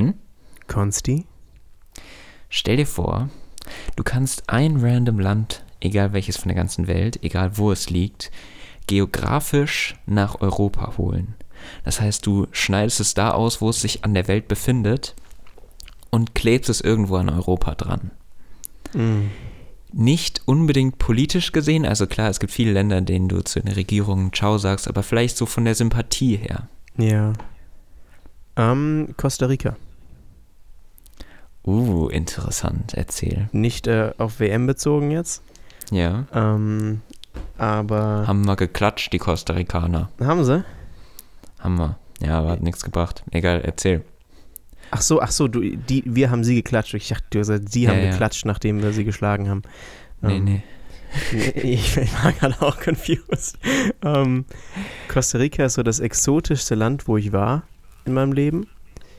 Denn, Konsti? stell dir vor, du kannst ein random Land, egal welches von der ganzen Welt, egal wo es liegt, geografisch nach Europa holen. Das heißt, du schneidest es da aus, wo es sich an der Welt befindet und klebst es irgendwo an Europa dran. Mhm. Nicht unbedingt politisch gesehen, also klar, es gibt viele Länder, in denen du zu den Regierungen Ciao sagst, aber vielleicht so von der Sympathie her. Ja. Ähm, Costa Rica. Uh, interessant, erzähl. Nicht äh, auf WM bezogen jetzt, Ja. ähm, aber Haben wir geklatscht, die Costa Ricaner. haben sie? Haben wir. Ja, aber hat nichts gebracht. Egal, erzähl. Ach so, ach so, du, die, wir haben sie geklatscht. Ich dachte, du hast gesagt, sie Ja, haben ja. geklatscht, nachdem wir sie geschlagen haben. Nee, Ähm, nee. Ich war gerade auch confused. Ähm, Costa Rica ist so das exotischste Land, wo ich war in meinem Leben.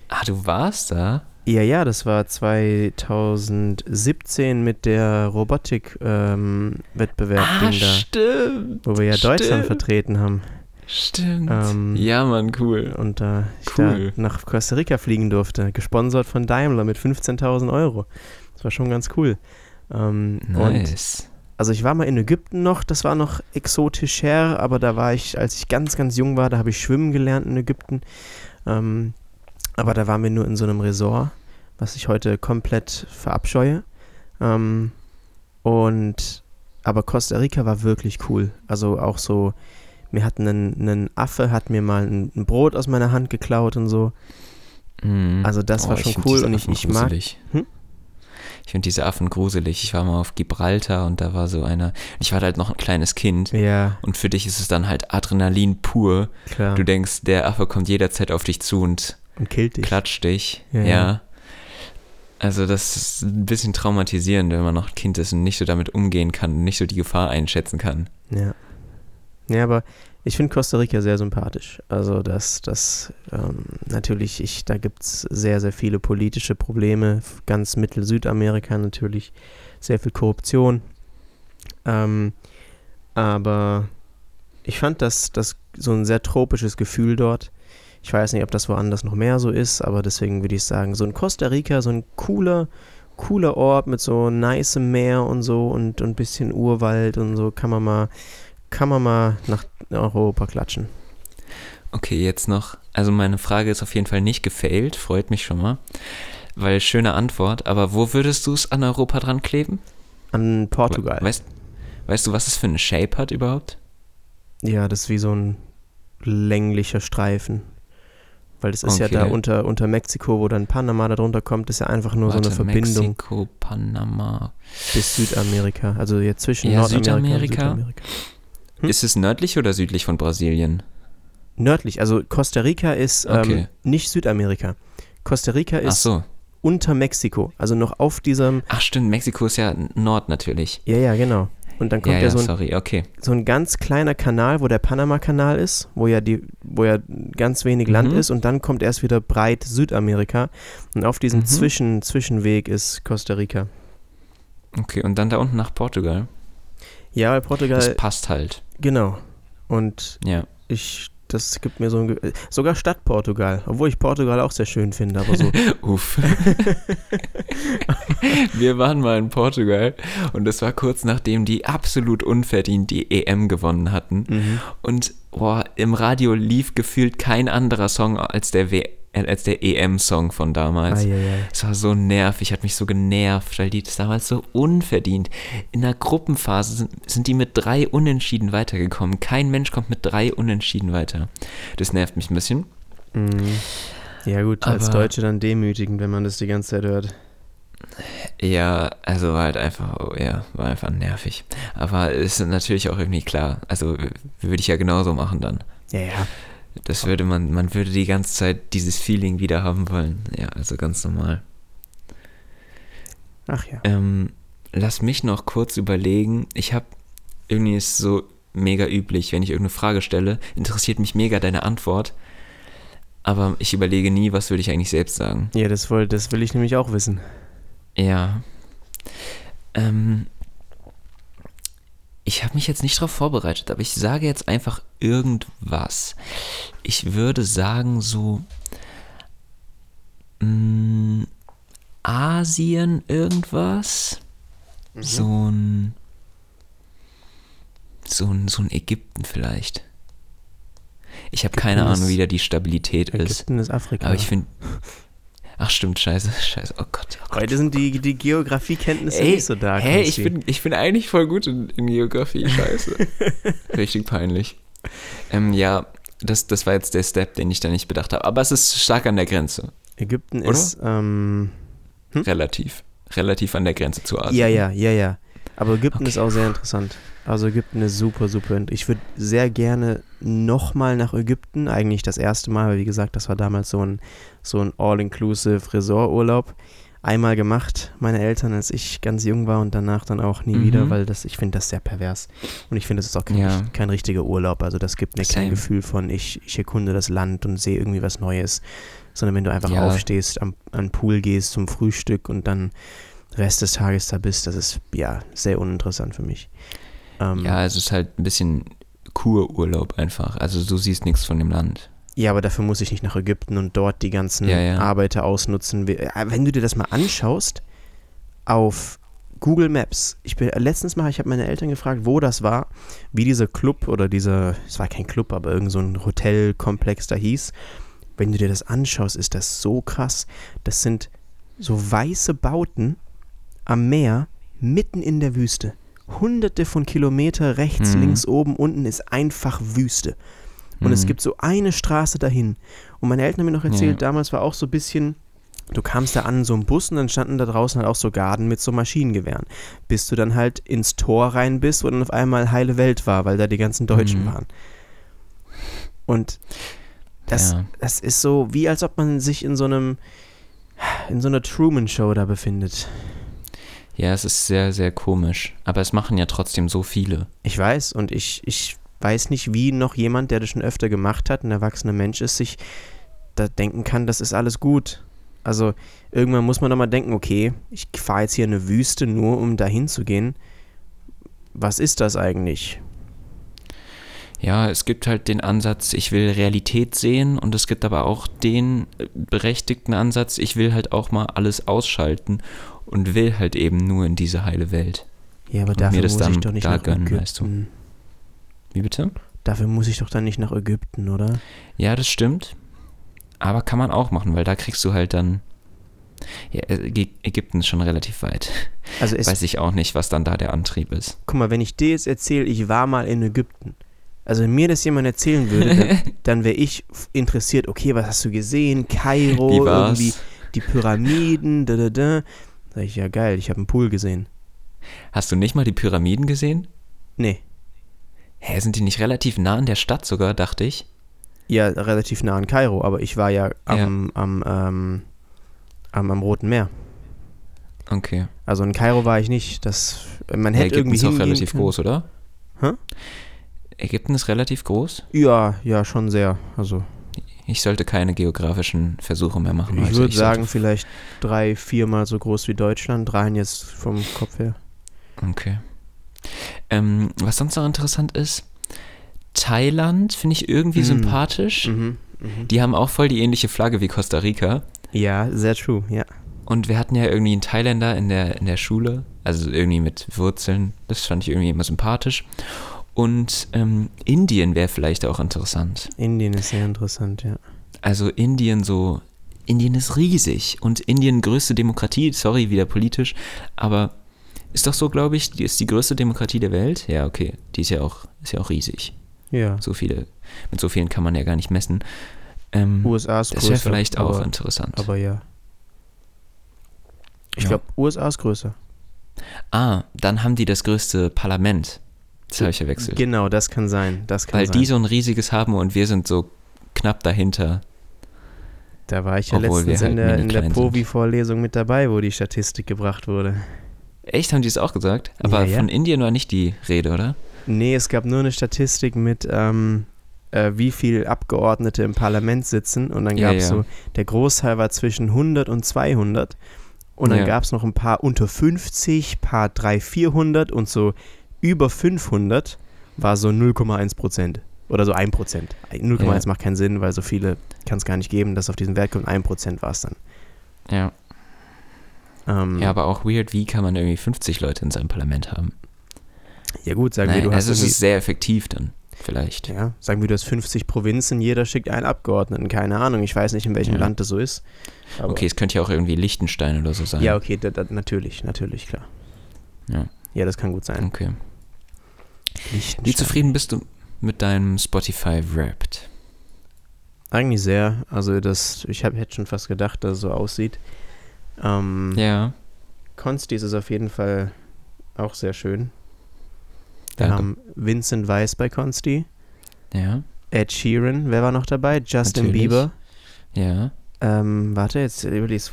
Ah, du warst da? Ja, ja, das war 2017 mit der Robotik-Wettbewerb, ah, Ding da, stimmt. wo wir ja Deutschland stimmt. vertreten haben. Stimmt. Ähm, ja, Mann, cool. Und da ich Cool. da nach Costa Rica fliegen durfte, gesponsert von Daimler mit 15.000 Euro. Das war schon ganz cool. Ähm, Und Nice. also ich war mal in Ägypten noch, das war noch exotischer, aber da war ich, als ich ganz, ganz jung war, da habe ich schwimmen gelernt in Ägypten. Ähm, aber da waren wir nur in so einem Resort, was ich heute komplett verabscheue. Ähm, und aber Costa Rica war wirklich cool. Also auch so, mir hat ein, Affe, hat mir mal ein, ein Brot aus meiner Hand geklaut und so. Mhm. Also das war ich schon cool und ich, ich mag. gruselig. Hm? Ich finde diese Affen gruselig. Ich war mal auf Gibraltar und da war so einer. Ich war halt noch ein kleines Kind. Ja, Und für dich ist es dann halt Adrenalin pur. klar. Du denkst, der Affe kommt jederzeit auf dich zu und und killt dich. klatscht dich. Ja, Ja. Also das ist ein bisschen traumatisierend, wenn man noch Kind ist und nicht so damit umgehen kann und nicht so die Gefahr einschätzen kann. Ja. Ja, aber ich finde Costa Rica sehr sympathisch. Also das, das, ähm, natürlich, ich, da gibt es sehr, sehr viele politische Probleme, ganz Mittel-Südamerika natürlich, sehr viel Korruption. Ähm, aber ich fand das, das so ein sehr tropisches Gefühl dort. Ich weiß nicht, ob das woanders noch mehr so ist, aber deswegen würde ich sagen, so ein Costa Rica, so ein cooler, cooler Ort mit so nice Meer und so und ein bisschen Urwald und so, kann man mal, kann man mal nach Europa klatschen. Okay, jetzt noch. Also meine Frage ist auf jeden Fall nicht gefailt, freut mich schon mal. Weil schöne Antwort, aber wo würdest du es an Europa dran kleben? An Portugal. Weißt, weißt du, was es für eine Shape hat überhaupt? Ja, das ist wie so ein länglicher Streifen. Weil das ist ja Okay. da unter, unter Mexiko, wo dann Panama da drunter kommt, ist ja einfach nur so Warte, eine Verbindung Mexiko, Panama. bis Südamerika. Also jetzt zwischen Ja, Nordamerika Südamerika. und Südamerika. Hm? Ist es nördlich oder südlich von Brasilien? Nördlich, also Costa Rica ist ähm, Okay. nicht Südamerika. Costa Rica ist so. unter Mexiko, also noch auf diesem, Ach stimmt, Mexiko ist ja Nord natürlich. ja, ja, genau. Und dann kommt Ja, ja, ja, so, ein, sorry, okay. so ein ganz kleiner Kanal, wo der Panama-Kanal ist, wo ja die, wo ja ganz wenig Land Mhm. ist und dann kommt erst wieder breit Südamerika und auf diesem Mhm. Zwischen, Zwischenweg ist Costa Rica. Okay, und dann da unten nach Portugal. Ja, weil Portugal, Das passt halt. genau. Und Ja. ich, das gibt mir so ein, Ge- sogar Stadt Portugal, obwohl ich Portugal auch sehr schön finde, aber so, Uff. Wir waren mal in Portugal und das war kurz nachdem die absolut unverdient die EM gewonnen hatten. mhm. Und boah, im Radio lief gefühlt kein anderer Song als der, w äh, als der EM-Song von damals. Es war so nervig, hat mich so genervt, weil die das damals so unverdient. In der Gruppenphase sind, sind die mit drei Unentschieden weitergekommen. Kein Mensch kommt mit drei Unentschieden weiter. Das nervt mich ein bisschen. Mhm. Ja gut, als Aber- Deutsche dann demütigend, wenn man das die ganze Zeit hört. Ja, also war halt einfach, oh ja, war einfach nervig. Aber ist natürlich auch irgendwie klar. Also würde ich ja genauso machen dann. Ja, ja. Das würde man, man würde die ganze Zeit dieses Feeling wieder haben wollen. Ja, also ganz normal. Ach ja. Ähm, lass mich noch kurz überlegen. Ich habe, irgendwie ist so mega üblich, wenn ich irgendeine Frage stelle, interessiert mich mega deine Antwort. Aber ich überlege nie, was würde ich eigentlich selbst sagen. Ja, das, woll, das will ich nämlich auch wissen. Ja. Ähm, ich habe mich jetzt nicht darauf vorbereitet, aber ich sage jetzt einfach irgendwas. Ich würde sagen so. mm, Asien irgendwas. Mhm. So ein. So ein, so ein Ägypten vielleicht. Ich habe keine Ägypten Ahnung, wie da die Stabilität ist. Ägypten ist Afrika. Aber ich finde. Ach stimmt, scheiße, scheiße. Oh Gott. Oh Gott. Heute sind die, die Geografiekenntnisse nicht so da. Hey, ich bin, ich bin eigentlich voll gut in, in Geografie, scheiße. Richtig peinlich. Ähm, ja, das, das war jetzt der Step, den ich da nicht bedacht habe. Aber es ist stark an der Grenze. Ägypten Oder? ist, ähm, Relativ. Relativ an der Grenze zu Asien. ja, ja, ja, ja. Aber Ägypten Okay. ist auch sehr interessant. Also Ägypten ist super, super. Ich würde sehr gerne nochmal nach Ägypten. Eigentlich das erste Mal, weil wie gesagt, das war damals so ein, so ein All-Inclusive Resorturlaub. Einmal gemacht, meine Eltern, als ich ganz jung war und danach dann auch nie Mhm. wieder, weil das, ich finde das sehr pervers. Und ich finde, das ist auch kein, Ja. kein richtiger Urlaub. Also das gibt mir Same. kein Gefühl von, ich, ich erkunde das Land und sehe irgendwie was Neues. Sondern wenn du einfach Ja. aufstehst, am, an den Pool gehst zum Frühstück und dann Rest des Tages da bist, das ist ja sehr uninteressant für mich. Ähm, Ja, es ist halt ein bisschen Kururlaub einfach. Also du siehst nichts von dem Land. ja, aber dafür muss ich nicht nach Ägypten und dort die ganzen Ja, ja. Arbeiter ausnutzen. Äh, Wenn du dir das mal anschaust, auf Google Maps, ich bin letztens mal, ich habe meine Eltern gefragt, wo das war, wie dieser Club oder dieser, es war kein Club, aber irgend so ein Hotelkomplex da hieß. Wenn du dir das anschaust, ist das so krass. Das sind so weiße Bauten am Meer, mitten in der Wüste. Hunderte von Kilometer rechts, Mhm. links, oben, unten ist einfach Wüste. Und es Mhm. gibt so eine Straße dahin. Und meine Eltern haben mir noch erzählt, Ja. damals war auch so ein bisschen, du kamst da an so einem Bus und dann standen da draußen halt auch so Garden mit so Maschinengewehren. Bis du dann halt ins Tor rein bist, wo dann auf einmal heile Welt war, weil da die ganzen Deutschen Mhm. waren. Und das, Ja. das ist so, wie als ob man sich in so einem, in so einer Truman-Show da befindet. Ja, es ist sehr, sehr komisch. Aber es machen ja trotzdem so viele. Ich weiß und ich, ich weiß nicht, wie noch jemand, der das schon öfter gemacht hat, ein erwachsener Mensch ist, sich da denken kann, das ist alles gut. Also irgendwann muss man doch mal denken, okay, ich fahre jetzt hier in eine Wüste nur, um dahin zu gehen. Was ist das eigentlich? Ja, es gibt halt den Ansatz, ich will Realität sehen und es gibt aber auch den berechtigten Ansatz, ich will halt auch mal alles ausschalten und will halt eben nur in diese heile Welt. Ja, aber Und dafür muss ich doch nicht da nach gönnen, Ägypten. weißt du. Wie bitte? Dafür muss ich doch dann nicht nach Ägypten, oder? Ja, das stimmt. Aber kann man auch machen, weil da kriegst du halt dann. Ja, äh, Ägy- Ägypten ist schon relativ weit. Also Weiß ich auch nicht, was dann da der Antrieb ist. guck mal, wenn ich dir jetzt erzähle, ich war mal in Ägypten. Also wenn mir das jemand erzählen würde, dann, dann wäre ich interessiert, okay, was hast du gesehen? Kairo, irgendwie die Pyramiden, da da da. Sag ich, ja geil, ich habe einen Pool gesehen. Hast du nicht mal die Pyramiden gesehen? Nee, Hä, sind die nicht relativ nah an der Stadt sogar, dachte ich? ja, relativ nah an Kairo, aber ich war ja am, am, ähm, am, am Roten Meer. Okay. Also in Kairo war ich nicht. Das, man Ja, hätte Ägypten irgendwie ist auch relativ können. groß, oder? Hä? Ägypten ist relativ groß. Ja, ja, schon sehr. Also Ich sollte keine geografischen Versuche mehr machen. ich heute. würde sagen, sollte- vielleicht drei, viermal so groß wie Deutschland. Rein jetzt vom Kopf her. Okay. Ähm, was sonst noch interessant ist, Thailand finde ich irgendwie Mm. sympathisch. Mhm, mhm. Die haben auch voll die ähnliche Flagge wie Costa Rica. Ja, sehr true, ja. Und wir hatten ja irgendwie einen Thailänder in der, in der Schule, also irgendwie mit Wurzeln. Das fand ich irgendwie immer sympathisch. Und ähm, Indien wäre vielleicht auch interessant. Indien ist sehr interessant, ja. Also Indien so, Indien ist riesig und Indien größte Demokratie, sorry, wieder politisch, aber ist doch so, glaube ich, die ist die größte Demokratie der Welt. Ja, okay, die ist ja auch, ist ja auch riesig. Ja. So viele, mit so vielen kann man ja gar nicht messen. Ähm, USA ist das größer. wäre vielleicht auch aber, interessant. aber ja. Ich Ja. glaube, USA ist größer. ah, dann haben die das größte Parlament. Das habe ich verwechselt. Genau, das kann sein. Das kann Weil sein. die so ein riesiges haben und wir sind so knapp dahinter. da war ich ja obwohl letztens halt in der, in der. Povi-Vorlesung mit dabei, wo die Statistik gebracht wurde. Echt, haben die es auch gesagt? Aber Ja, ja. von Indien war nicht die Rede, oder? Nee, es gab nur eine Statistik mit, ähm, äh, wie viel Abgeordnete im Parlament sitzen. Und dann gab es ja. so, der Großteil war zwischen 100 und 200. Und dann gab es noch ein paar unter 50, paar 300, 400 und so über 500 war so 0,1 Prozent. Oder so 1 Prozent. 0,1 Ja. macht keinen Sinn, weil so viele kann es gar nicht geben, dass auf diesen Wert kommt. 1 Prozent war es dann. Ja. Ähm, Ja, aber auch weird, wie kann man irgendwie 50 Leute in seinem Parlament haben? ja gut, sagen wir, du hast also es ist sehr effektiv dann, vielleicht. Ja, sagen wir, du hast 50 Provinzen, jeder schickt einen Abgeordneten. Keine Ahnung, ich weiß nicht, in welchem Ja. Land das so ist. Okay, es könnte ja auch irgendwie Liechtenstein oder so sein. Ja, okay, da, da, natürlich, natürlich, klar. Ja. Ja, das kann gut sein. Okay. Wie zufrieden bist du mit deinem Spotify Wrapped? Eigentlich sehr. Also das, ich hab, hätte schon fast gedacht, dass es so aussieht. Ähm, Ja. Constis ist auf jeden Fall auch sehr schön. Wir Danke. haben Vincent Weiss bei Consti, Ja. Ed Sheeran, wer war noch dabei? Justin Natürlich. Bieber. Ja. Ähm, warte, jetzt wenn ich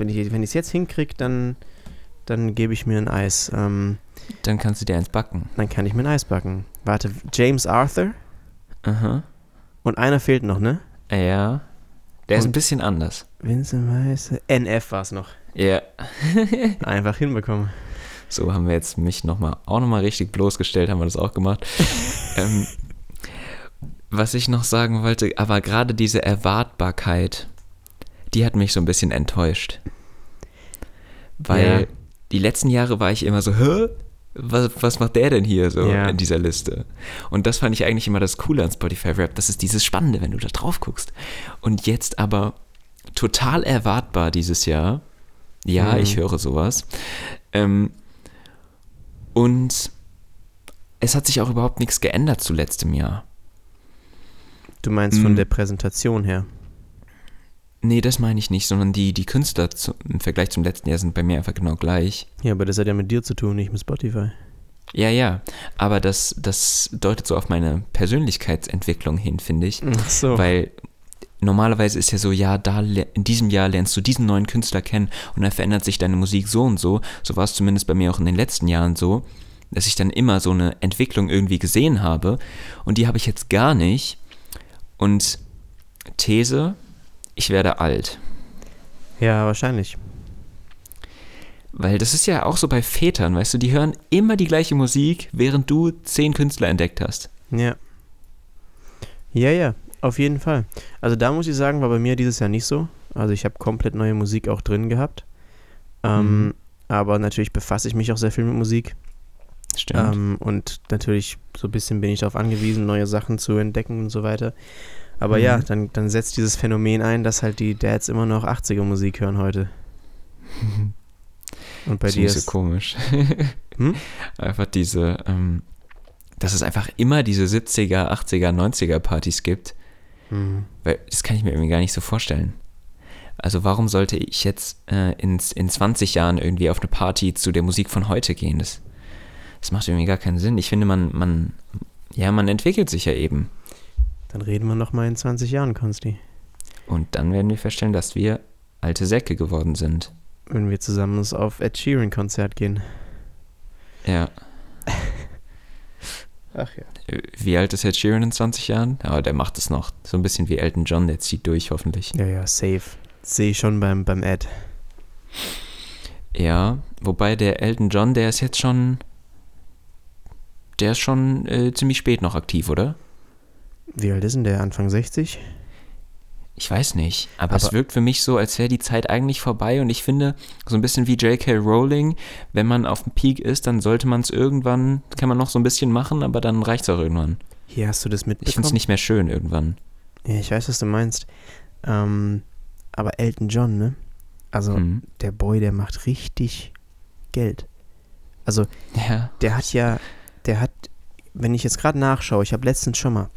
es jetzt hinkriege, dann, dann gebe ich mir ein Eis. Ähm, Dann kannst du dir eins backen. dann kann ich mir ein Eis backen. Warte, James Arthur Aha. und einer fehlt noch, ne? Ja. Der ist Und- ein bisschen anders. Vincent Weiss. NF war es noch. Ja. Einfach hinbekommen. So haben wir jetzt mich noch mal, auch nochmal richtig bloßgestellt, haben wir das auch gemacht. ähm, was ich noch sagen wollte, aber gerade diese Erwartbarkeit, die hat mich so ein bisschen enttäuscht. Weil Ja. Die letzten Jahre war ich immer so, hä? Was, was macht der denn hier so Ja. in dieser Liste? Und das fand ich eigentlich immer das Coole an Spotify Rap. Das ist dieses Spannende, wenn du da drauf guckst. Und jetzt aber total erwartbar dieses Jahr. Ja, Mhm. ich höre sowas. Ähm, und es hat sich auch überhaupt nichts geändert zu letztem Jahr. Du meinst von Mm. der Präsentation her. Nee, das meine ich nicht, sondern die, die Künstler zu, im Vergleich zum letzten Jahr sind bei mir einfach genau gleich. Ja, aber das hat ja mit dir zu tun, nicht mit Spotify. Ja, ja, aber das, das deutet so auf meine Persönlichkeitsentwicklung hin, finde ich. Ach so. Weil normalerweise ist ja so, ja, da in diesem Jahr lernst du diesen neuen Künstler kennen und dann verändert sich deine Musik so und so. So war es zumindest bei mir auch in den letzten Jahren so, dass ich dann immer so eine Entwicklung irgendwie gesehen habe und die habe ich jetzt gar nicht. Und These, ich werde alt. ja, wahrscheinlich. Weil das ist ja auch so bei Vätern, weißt du, die hören immer die gleiche Musik, während du zehn Künstler entdeckt hast. Ja. Ja, ja, auf jeden Fall. Also da muss ich sagen, war bei mir dieses Jahr nicht so. Also ich habe komplett neue Musik auch drin gehabt. Ähm, Mhm. Aber natürlich befasse ich mich auch sehr viel mit Musik. Stimmt. Ähm, und natürlich so ein bisschen bin ich darauf angewiesen, neue Sachen zu entdecken und so weiter. Aber Mhm. ja, dann, dann setzt dieses Phänomen ein, dass halt die Dads immer noch 80er Musik hören heute. Und bei das dir ist so ist. komisch. Hm? Einfach diese, ähm, dass es einfach immer diese 70er, 80er, 90er Partys gibt. Hm. Weil das kann ich mir irgendwie gar nicht so vorstellen. Also warum sollte ich jetzt äh, in, in 20 Jahren irgendwie auf eine Party zu der Musik von heute gehen? Das, das macht irgendwie gar keinen Sinn. Ich finde, man, man, ja, man entwickelt sich ja eben. Dann reden wir noch mal in 20 Jahren, Konsti. Und dann werden wir feststellen, dass wir alte Säcke geworden sind. Wenn wir zusammen auf Ed Sheeran Konzert gehen. Ja. Ach ja. Wie alt ist Ed Sheeran in 20 Jahren? Aber der macht es noch. So ein bisschen wie Elton John, der zieht durch, hoffentlich. Ja, ja, safe. Sehe ich schon beim, beim Ed. Ja, wobei der Elton John, der ist jetzt schon. Der ist schon äh, ziemlich spät noch aktiv, oder? Wie alt ist denn der? Anfang 60? Ich weiß nicht, aber, Aber- es wirkt für mich so, als wäre die Zeit eigentlich vorbei und ich finde, so ein bisschen wie J.K. Rowling, wenn man auf dem Peak ist, dann sollte man es irgendwann, kann man noch so ein bisschen machen, aber dann reicht es auch irgendwann. Hier hast du das Ich finde es mitbekommen? nicht mehr schön irgendwann. Ja, ich weiß, was du meinst. Ähm, aber Elton John, ne? Also, Hm. der Boy, der macht richtig Geld. Also, Ja. der hat ja, der hat, wenn ich jetzt gerade nachschaue, ich habe letztens schon mal,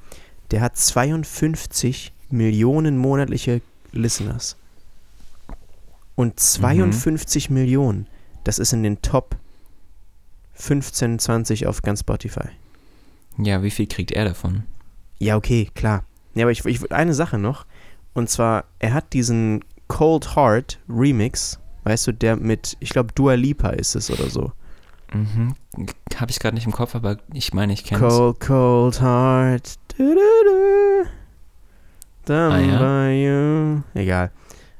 der hat 52 Millionen monatliche Listeners. Und 52 Millionen, das ist in den Top 15, 20 auf ganz Spotify. Ja, wie viel kriegt er davon? Ja, okay, klar. Ja, aber ich, ich eine Sache noch. Und zwar, er hat diesen Cold Heart Remix, weißt du, der mit, ich glaube, Dua Lipa ist es oder so. Mhm. Habe ich gerade nicht im Kopf, aber ich meine, ich kenne es. Cold, cold heart. Down Ah, ja? by you. Egal.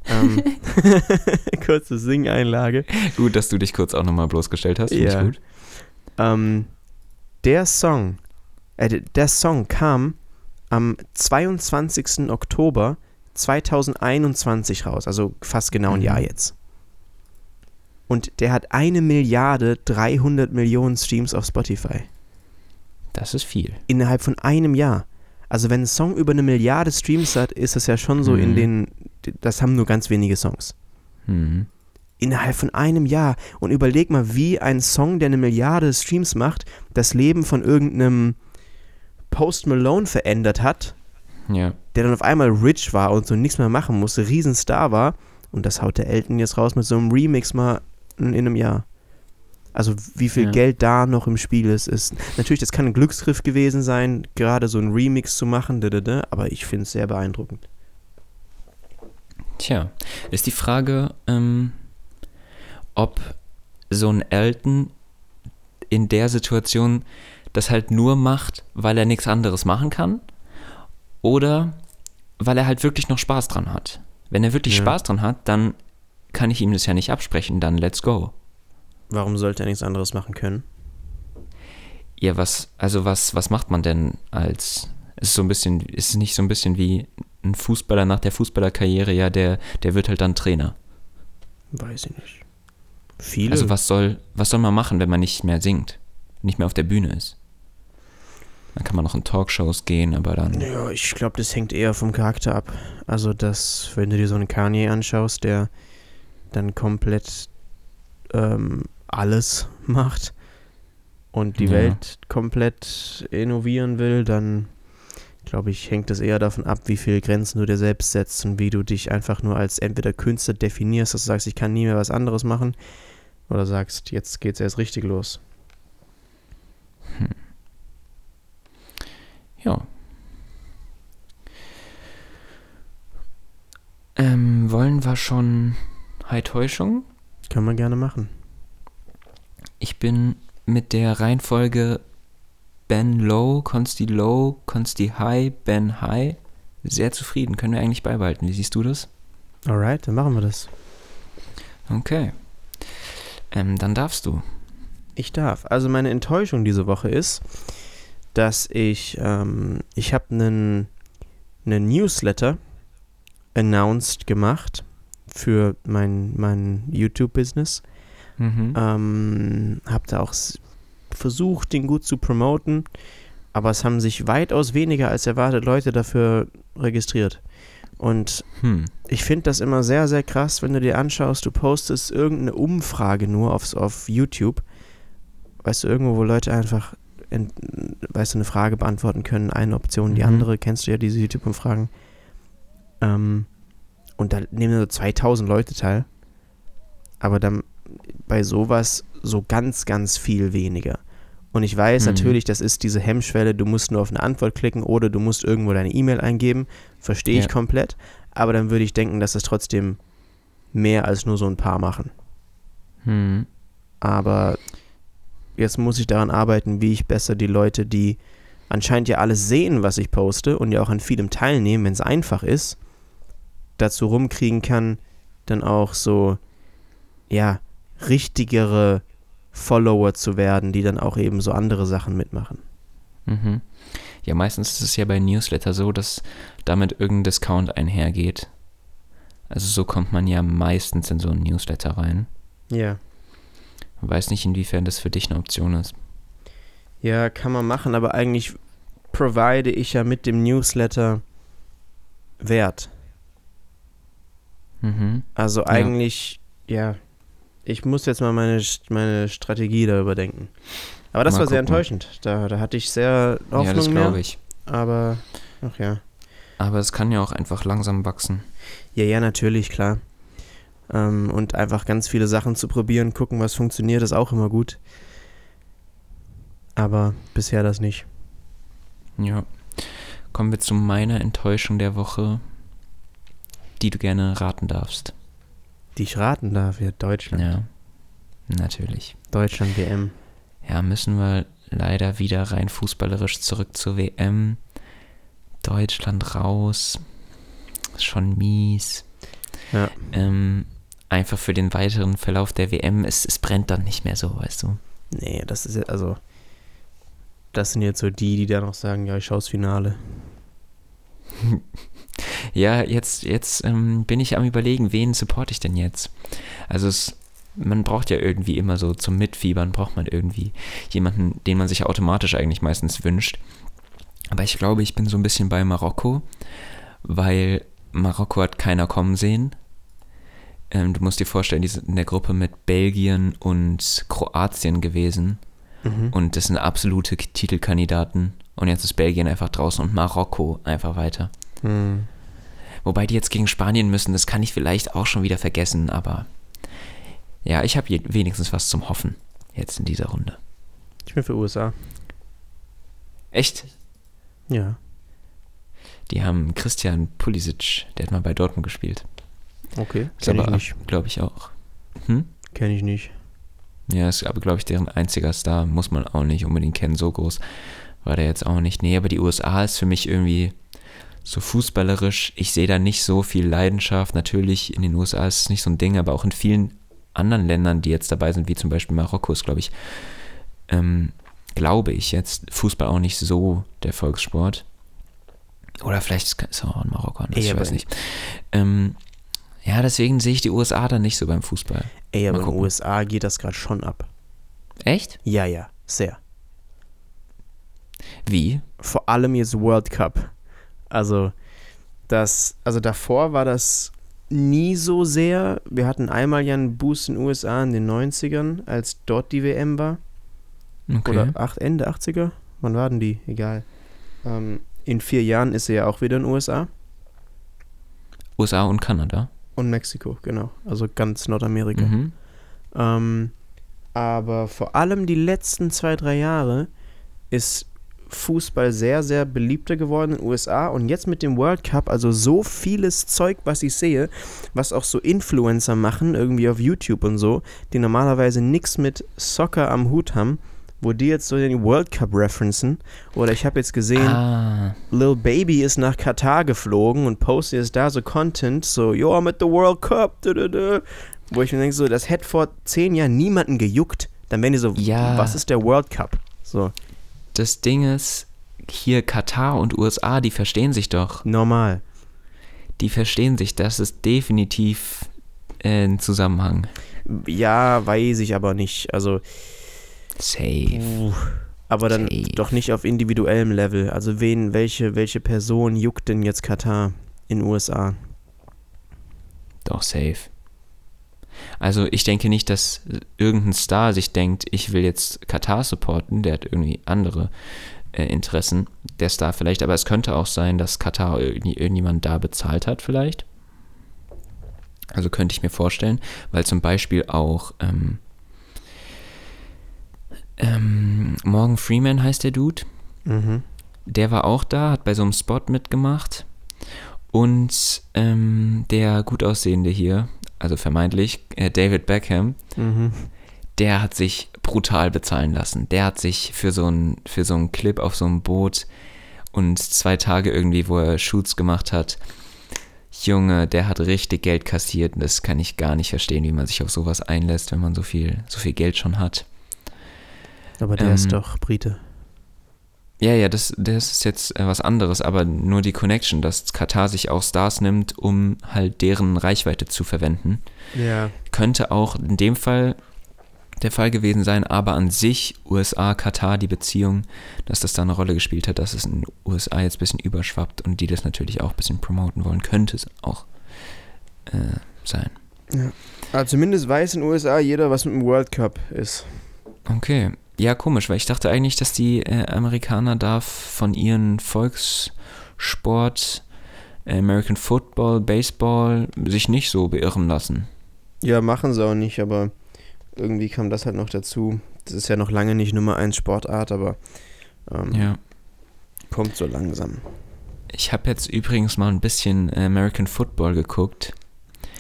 Ähm, kurze Singeinlage. Gut, dass du dich kurz auch nochmal bloßgestellt hast. Finde Ja. ich gut. Ähm, der Song, äh, der Song kam am 22. Oktober 2021 raus, also fast genau ein Mhm. Jahr jetzt. Und der hat eine Milliarde 300 Millionen Streams auf Spotify. Das ist viel. Innerhalb von einem Jahr. Also wenn ein Song über eine Milliarde Streams hat, ist das ja schon so in Mhm. den, das haben nur ganz wenige Songs. Mhm. Innerhalb von einem Jahr. Und überleg mal, wie ein Song, der eine Milliarde Streams macht, das Leben von irgendeinem Post Malone verändert hat, Ja. der dann auf einmal rich war und so nichts mehr machen musste, Riesenstar war. Und das haut der Elton jetzt raus mit so einem Remix mal in, in einem Jahr. Also wie viel Ja. Geld da noch im Spiel ist, ist natürlich, das kann ein Glücksgriff gewesen sein, gerade so ein Remix zu machen, da, da, da, aber ich finde es sehr beeindruckend. Tja, ist die Frage, ähm, ob so ein Elton in der Situation das halt nur macht, weil er nichts anderes machen kann oder weil er halt wirklich noch Spaß dran hat. Wenn er wirklich Ja. Spaß dran hat, dann kann ich ihm das ja nicht absprechen, dann let's go. Warum sollte er nichts anderes machen können? Ja, was, also was, was macht man denn als, ist so ein bisschen, ist es nicht so ein bisschen wie ein Fußballer nach der Fußballerkarriere, ja, der, der wird halt dann Trainer. Weiß ich nicht. Viele. Also was soll, was soll man machen, wenn man nicht mehr singt, nicht mehr auf der Bühne ist? Dann kann man noch in Talkshows gehen, aber dann. Ja, ich glaube, das hängt eher vom Charakter ab. Also, dass, wenn du dir so einen Kanye anschaust, der dann komplett ähm, alles macht und die Ja. Welt komplett innovieren will, dann glaube ich, hängt das eher davon ab, wie viele Grenzen du dir selbst setzt und wie du dich einfach nur als entweder Künstler definierst, dass du sagst, ich kann nie mehr was anderes machen, oder sagst, jetzt geht's erst richtig los. Ja. Ähm, wollen wir schon High Täuschung? Kann man gerne machen. Ich bin mit der Reihenfolge Ben Low, Consti Low, Consti High, Ben High sehr zufrieden. Können wir eigentlich beibehalten. Wie siehst du das? Alright, dann machen wir das. Okay. Ähm, dann darfst du. Ich darf. Also meine Enttäuschung diese Woche ist, dass ich, ähm, ich habe einen einen Newsletter announced gemacht für mein, mein YouTube-Business. Mhm. Ähm, habe da auch versucht, den gut zu promoten, aber es haben sich weitaus weniger als erwartet Leute dafür registriert. Und Hm. ich finde das immer sehr, sehr krass, wenn du dir anschaust, du postest irgendeine Umfrage nur aufs, auf YouTube. Weißt du, irgendwo, wo Leute einfach, ent, weißt du, eine Frage beantworten können, eine Option, die Mhm. andere, kennst du ja diese YouTube-Umfragen. Ähm, und da nehmen so 2000 Leute teil. Aber dann bei sowas so ganz, ganz viel weniger. Und ich weiß Mhm. natürlich, das ist diese Hemmschwelle, du musst nur auf eine Antwort klicken oder du musst irgendwo deine E-Mail eingeben. Verstehe ich Ja. komplett. Aber dann würde ich denken, dass es trotzdem mehr als nur so ein paar machen. Hm. Aber jetzt muss ich daran arbeiten, wie ich besser die Leute, die anscheinend ja alles sehen, was ich poste und ja auch an vielem teilnehmen, wenn es einfach ist, dazu rumkriegen kann, dann auch so, ja, richtigere Follower zu werden, die dann auch eben so andere Sachen mitmachen. Mhm. Ja, meistens ist es ja bei Newsletter so, dass damit irgendein Discount einhergeht. Also so kommt man ja meistens in so einen Newsletter rein. Ja. Weiß nicht, inwiefern das für dich eine Option ist. Ja, kann man machen, aber eigentlich provide ich ja mit dem Newsletter Wert. Mhm. Also eigentlich, ja, ich muss jetzt mal meine, meine Strategie da überdenken. Aber das Mal war sehr gucken. enttäuschend. Da, da hatte ich sehr Hoffnung ja, das mehr. glaube ich. Aber, ach ja. Aber es kann ja auch einfach langsam wachsen. Ja, ja, natürlich, klar. Ähm, und einfach ganz viele Sachen zu probieren, gucken, was funktioniert, ist auch immer gut. Aber bisher das nicht. Ja. Kommen wir zu meiner Enttäuschung der Woche, die du gerne raten darfst. Die ich raten darf, ja, Deutschland. Ja. Natürlich. Deutschland WM. Ja, müssen wir leider wieder rein fußballerisch zurück zur WM. Deutschland raus. Schon mies. Ja. Ähm, einfach für den weiteren Verlauf der WM, es, es brennt dann nicht mehr so, weißt du. Nee, das ist ja, also, das sind jetzt so die, die dann noch sagen, ja, ich schaue das Finale. Ja, jetzt, jetzt ähm, bin ich am überlegen, wen supporte ich denn jetzt? Also es man braucht ja irgendwie immer so zum Mitfiebern, braucht man irgendwie jemanden, den man sich automatisch eigentlich meistens wünscht. Aber ich glaube, ich bin so ein bisschen bei Marokko, weil Marokko hat keiner kommen sehen. Ähm, du musst dir vorstellen, die sind in der Gruppe mit Belgien und Kroatien gewesen. Mhm. Und das sind absolute Titelkandidaten. Und jetzt ist Belgien einfach draußen und Marokko einfach weiter. Hm. Wobei die jetzt gegen Spanien müssen, das kann ich vielleicht auch schon wieder vergessen, aber ja, ich habe wenigstens was zum Hoffen jetzt in dieser Runde. Ich bin für USA. Echt? Ja. Die haben Christian Pulisic, der hat mal bei Dortmund gespielt. Okay. Ist Kenn ich nicht. glaube ich, auch. Hm? Kenn ich nicht. Ja, ist aber, glaube ich, deren einziger Star. Muss man auch nicht unbedingt kennen. So groß war der jetzt auch nicht. Nee, aber die USA ist für mich irgendwie so fußballerisch. Ich sehe da nicht so viel Leidenschaft. Natürlich, in den USA ist es nicht so ein Ding, aber auch in vielen anderen Ländern, die jetzt dabei sind, wie zum Beispiel Marokko, ist, glaube ich, ähm, glaube ich jetzt, Fußball auch nicht so der Volkssport. Oder vielleicht ist es auch in Marokko anders, Ey, ich weiß nicht. Ähm, ja, deswegen sehe ich die USA dann nicht so beim Fußball. Ey, aber in den. USA geht das gerade schon ab. Echt? Ja, ja. Sehr. Wie? vor allem jetzt World Cup. Also das, also davor war das nie so sehr. Wir hatten einmal ja einen Boost in den USA in den 90ern, als dort die WM war. Okay. Oder acht, Ende 80er? Wann waren die? Egal. Ähm, in vier Jahren ist er ja auch wieder in den USA. USA und Kanada. Und Mexiko, genau. Also ganz Nordamerika. Mhm. Ähm, aber vor allem die letzten zwei, drei Jahre ist Fußball sehr, sehr beliebter geworden in den USA. Und jetzt mit dem World Cup, also so vieles Zeug, was ich sehe, was auch so Influencer machen, irgendwie auf YouTube und so, die normalerweise nichts mit Soccer am Hut haben, wo die jetzt so den World Cup referenzen. Oder ich habe jetzt gesehen, Ah, Lil Baby ist nach Katar geflogen und postet jetzt da so Content, so, yo, I'm at the World Cup, du, du, du. wo ich mir denke, so, das hätte vor zehn Jahren niemanden gejuckt. Dann wären die so, Ja. was ist der World Cup? So, das Ding ist, hier Katar und USA, die verstehen sich doch. normal. Die verstehen sich. Das ist definitiv äh, ein Zusammenhang. Ja, weiß ich aber nicht. Also, Safe. puh, aber dann Safe. doch nicht auf individuellem Level. Also, wen, welche, welche Person juckt denn jetzt Katar in USA? Doch, safe. Also ich denke nicht, dass irgendein Star sich denkt, ich will jetzt Katar supporten, der hat irgendwie andere äh, Interessen, der Star vielleicht, aber es könnte auch sein, dass Katar irgendwie irgendjemand da bezahlt hat vielleicht. Also könnte ich mir vorstellen, weil zum Beispiel auch ähm, ähm, Morgan Freeman heißt der Dude, Mhm. der war auch da, hat bei so einem Spot mitgemacht. Und ähm, der gut aussehende hier, also vermeintlich, äh, David Beckham, Mhm. der hat sich brutal bezahlen lassen. Der hat sich für so einen für so einen Clip auf so einem Boot und zwei Tage irgendwie, wo er Shoots gemacht hat. Junge, der hat richtig Geld kassiert und das kann ich gar nicht verstehen, wie man sich auf sowas einlässt, wenn man so viel, so viel Geld schon hat. Aber der Ähm, ist doch Brite. Ja, ja, das, das ist jetzt äh, was anderes, aber nur die Connection, dass Katar sich auch Stars nimmt, um halt deren Reichweite zu verwenden. Ja. Könnte auch in dem Fall der Fall gewesen sein, aber an sich USA, Katar, die Beziehung, dass das da eine Rolle gespielt hat, dass es in den USA jetzt ein bisschen überschwappt und die das natürlich auch ein bisschen promoten wollen, könnte es auch äh, sein. Aber zumindest weiß in den USA jeder, was mit dem World Cup ist. Okay. Ja, komisch, weil ich dachte eigentlich, dass die äh, Amerikaner da von ihren Volkssport, äh, American Football, Baseball sich nicht so beirren lassen. Ja, machen sie auch nicht, aber irgendwie kam das halt noch dazu. Das ist ja noch lange nicht Nummer 1 Sportart, aber ähm, Ja. kommt so langsam. Ich habe jetzt übrigens mal ein bisschen American Football geguckt.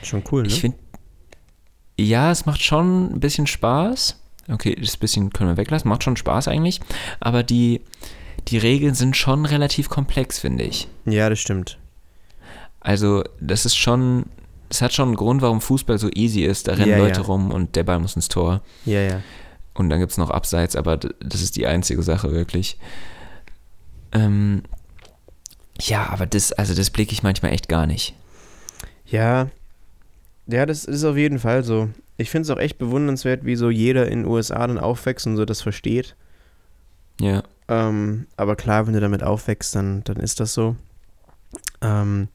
Schon cool, ne? Ich finde, ja, es macht schon ein bisschen Spaß. Okay, das bisschen können wir weglassen. Macht schon Spaß eigentlich. Aber die, die Regeln sind schon relativ komplex, finde ich. ja, das stimmt. Also, das ist schon, es hat schon einen Grund, warum Fußball so easy ist. Da rennen Ja, Leute ja. rum und der Ball muss ins Tor. Ja, ja. Und dann gibt es noch Abseits, aber das ist die einzige Sache wirklich. Ähm, ja, aber das, also das blicke ich manchmal echt gar nicht. Ja, ja, das ist auf jeden Fall so. Ich finde es auch echt bewundernswert, wie so jeder in den USA dann aufwächst und so das versteht. Ja. Ähm, aber klar, wenn du damit aufwächst, dann, dann ist das so. Ähm,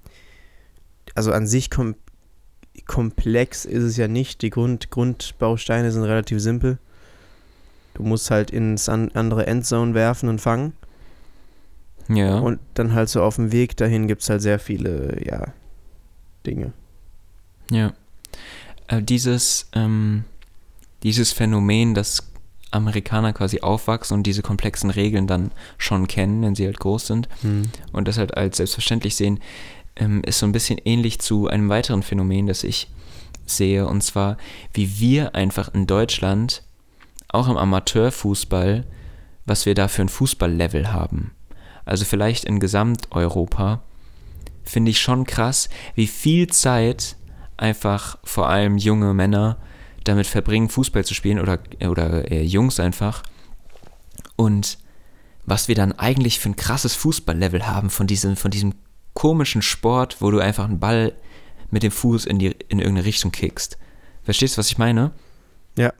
also an sich kom komplex ist es ja nicht. Die Grund Grundbausteine sind relativ simpel. Du musst halt ins an andere Endzone werfen und fangen. Ja. Und dann halt so auf dem Weg dahin gibt es halt sehr viele, ja, Dinge. Ja. Äh, dieses, ähm, dieses Phänomen, dass Amerikaner quasi aufwachsen und diese komplexen Regeln dann schon kennen, wenn sie halt groß sind Hm. und das halt als selbstverständlich sehen, ähm, ist so ein bisschen ähnlich zu einem weiteren Phänomen, das ich sehe, und zwar, wie wir einfach in Deutschland, auch im Amateurfußball, was wir da für ein Fußballlevel haben. Also vielleicht in Gesamteuropa, finde ich schon krass, wie viel Zeit einfach vor allem junge Männer damit verbringen, Fußball zu spielen oder, oder äh, Jungs einfach. Und was wir dann eigentlich für ein krasses Fußballlevel haben von diesem, von diesem komischen Sport, wo du einfach einen Ball mit dem Fuß in, die, in irgendeine Richtung kickst. Verstehst du, was ich meine? Ja.